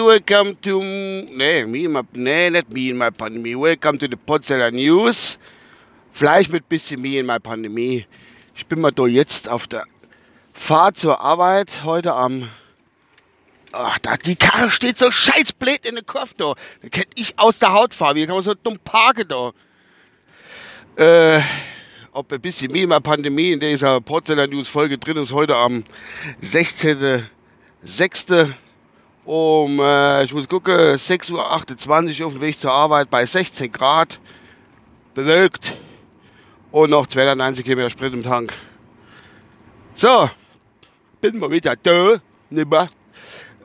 Welcome to. Nee, me my, nee, nicht me in my pandemie. Welcome to the Potsdamer News. Vielleicht mit bisschen me in my Pandemie. Ich bin mal da jetzt auf der Fahrt zur Arbeit heute am. Ach, da, die Karre steht so scheißblöd in der Kopf da. Da kennt ich aus der Haut fahren. Wie kann man so dumm parken da? Äh, ob ein bisschen mehr Pandemie in dieser Porzellan News Folge drin ist, heute am 16.06. um, äh, ich muss gucken, 6.28 Uhr auf dem Weg zur Arbeit bei 16 Grad, bewölkt und noch 290 Kilometer Sprit im Tank. So, bin mal wieder da, nimmer.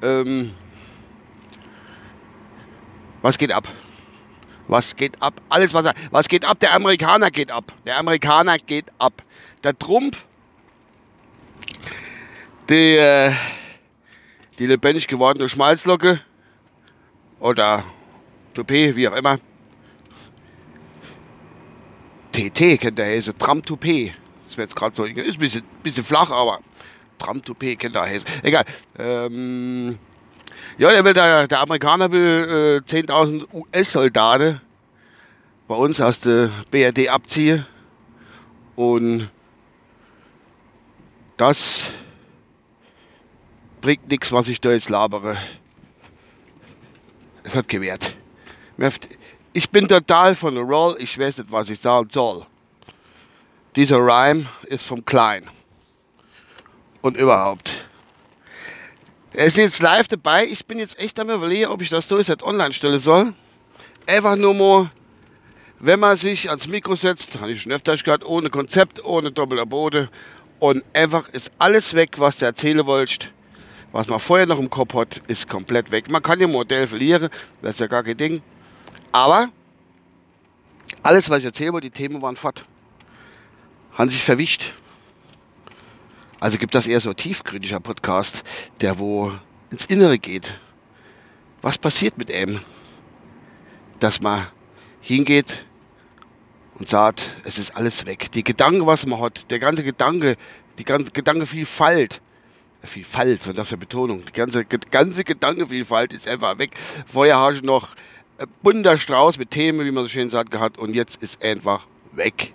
Ähm, was geht ab? Was geht ab? Alles, was, was geht ab? Der Amerikaner geht ab. Der Amerikaner geht ab. Der Trump, die, äh, die lebendig gewordene Schmalzlocke oder Toupet, wie auch immer. TT kennt der Häse, Tram-Toupet. Das wäre jetzt gerade so, ist ein bisschen, bisschen flach, aber Tram-Toupet kennt der Häse. Egal. Ähm, ja, der, will, der, der Amerikaner will äh, 10.000 US-Soldaten bei uns aus der BRD abziehen. Und das bringt nichts, was ich da jetzt labere. Es hat gewährt. Ich bin total von der Roll, ich weiß nicht, was ich sagen soll. Dieser Rhyme ist vom Klein. Und überhaupt. Er ist jetzt live dabei. Ich bin jetzt echt am überlegen, ob ich das so jetzt online stellen soll. Einfach nur mal, wenn man sich ans Mikro setzt, habe ich schon öfter gehört, ohne Konzept, ohne doppelter Boden. Und einfach ist alles weg, was du erzählen wolltest. Was man vorher noch im Kopf hat, ist komplett weg. Man kann ja Modell verlieren, das ist ja gar kein Ding. Aber alles, was ich erzählen wollte, die Themen waren fort. Haben sich verwischt. Also gibt das eher so tiefgründiger Podcast, der wo ins Innere geht. Was passiert mit ihm? Dass man hingeht und sagt, es ist alles weg. Die Gedanken, was man hat, der ganze Gedanke, die ganze Gedankenvielfalt, Vielfalt, so das für Betonung, die ganze, ganze Gedankenvielfalt ist einfach weg. Vorher habe ich noch bunter Strauß mit Themen, wie man so schön sagt, gehabt und jetzt ist einfach weg.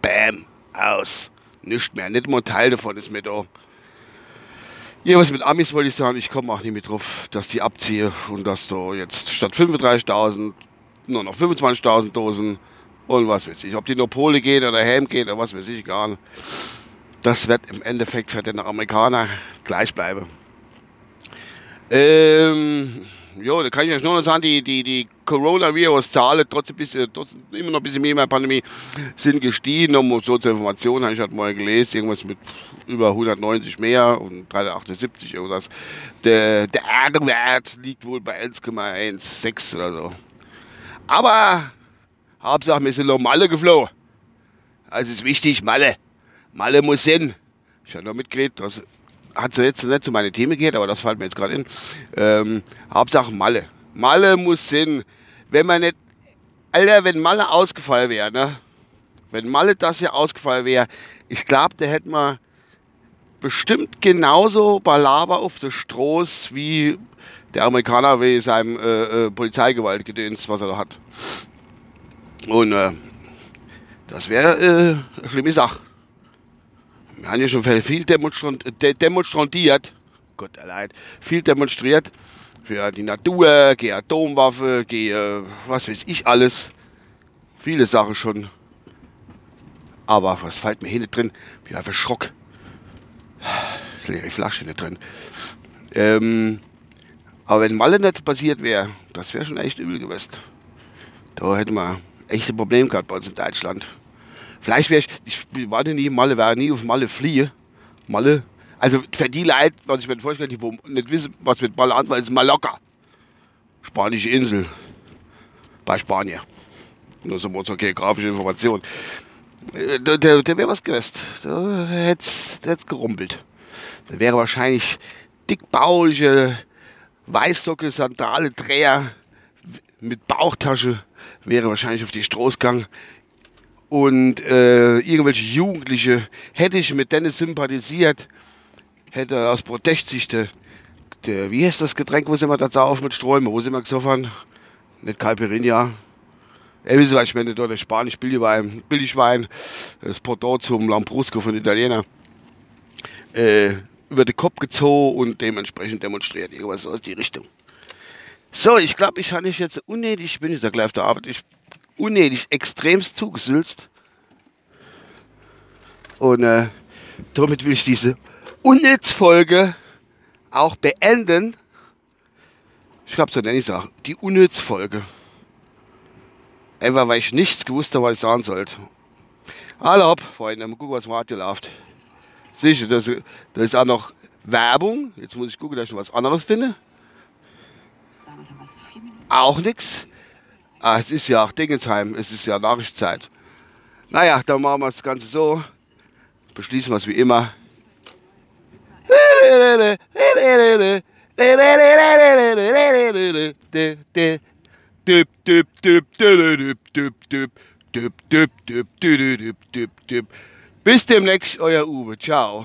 Bam, aus nicht mehr. Nicht mal ein Teil davon ist mir da. Ja, mit Amis wollte ich sagen, ich komme auch nicht mehr drauf, dass die abziehe und dass da jetzt statt 35.000 nur noch 25.000 Dosen und was weiß ich. Ob die nur Pole gehen oder Helm gehen oder was weiß ich gar nicht. Das wird im Endeffekt für den Amerikaner gleich bleiben. Ähm, ja, da kann ich euch nur noch sagen, die, die, die Coronavirus-Zahlen, trotz, trotz immer noch ein bisschen mehr in der Pandemie, sind gestiegen. Um so zur Information habe ich halt mal gelesen, irgendwas mit über 190 mehr und 378 irgendwas. Der, der R-Wert liegt wohl bei 1,16 oder so. Aber Hauptsache, wir sind noch Malle geflogen. Also ist wichtig, Malle. Malle muss hin. Ich habe noch mitgekriegt, dass hat jetzt nicht zu meinen Themen gehört, aber das fällt mir jetzt gerade in. Ähm, Hauptsache Malle. Malle muss Sinn. Wenn man nicht, Alter, wenn Malle ausgefallen wäre, ne? Wenn Malle das hier ausgefallen wäre, ich glaube, der hätte man bestimmt genauso Balaber auf der Stroß wie der Amerikaner wie seinem äh, äh, Polizeigewaltgedöns, was er da hat. Und äh, das wäre äh, eine schlimme Sache. Haben ja schon viel demonstriert, Gott allein, viel demonstriert für die Natur, gegen Atomwaffe, gegen was weiß ich alles. Viele Sachen schon. Aber was fällt mir hier nicht drin? Wie einfach Schrock. Leere Flasche nicht drin. Ähm, aber wenn Malle nicht passiert wäre, das wäre schon echt übel gewesen. Da hätten wir echte Probleme gehabt bei uns in Deutschland. Vielleicht wäre ich, ich war nie Malle, wäre nie auf Malle fliehe. Malle. Also für die Leute, was ich mir vorstelle, die nicht wissen, was mit Malle anfällt, ist Mallorca. Spanische Insel. Bei Spanien. Nur so eine geografische Information. Äh, der, der, der wäre was gewesen. Der hätte es gerumpelt. Der wäre wahrscheinlich dickbauliche Weißsocke, Sandale, Dreher mit Bauchtasche wäre wahrscheinlich auf die Straße gegangen und äh, irgendwelche Jugendliche hätte ich mit denen sympathisiert, hätte aus Protestsicht äh, wie heißt das Getränk, wo sind wir da auf mit Sträumen? Wo sind wir gesoffen? Nicht Calperinia. Ey, wisst ihr, was ich meine? Da der Spanisch Billigwein, Billigwein, das Porto zum Lambrusco von Italiener, äh, über den Kopf gezogen und dementsprechend demonstriert. Irgendwas aus die Richtung. So, ich glaube, ich habe nicht jetzt unnötig, ich bin jetzt ja gleich auf der Arbeit, ich unnötig extremst zugesülzt. Und äh, damit will ich diese Unnütz-Folge auch beenden. Ich glaube, so nenne ich es auch. Die Unnütz-Folge. Einfach weil ich nichts gewusst habe, was ich sagen sollte. Hallo, Freunde, mal gucken, was im Radio läuft. Sicher, da ist auch noch Werbung. Jetzt muss ich gucken, dass ich noch was anderes finde. Auch nichts. Ah, es ist ja auch Dingensheim, es ist ja Nachrichtzeit. Naja, dann machen wir das Ganze so. Beschließen wir es wie immer. Bis demnächst, euer Uwe. Ciao.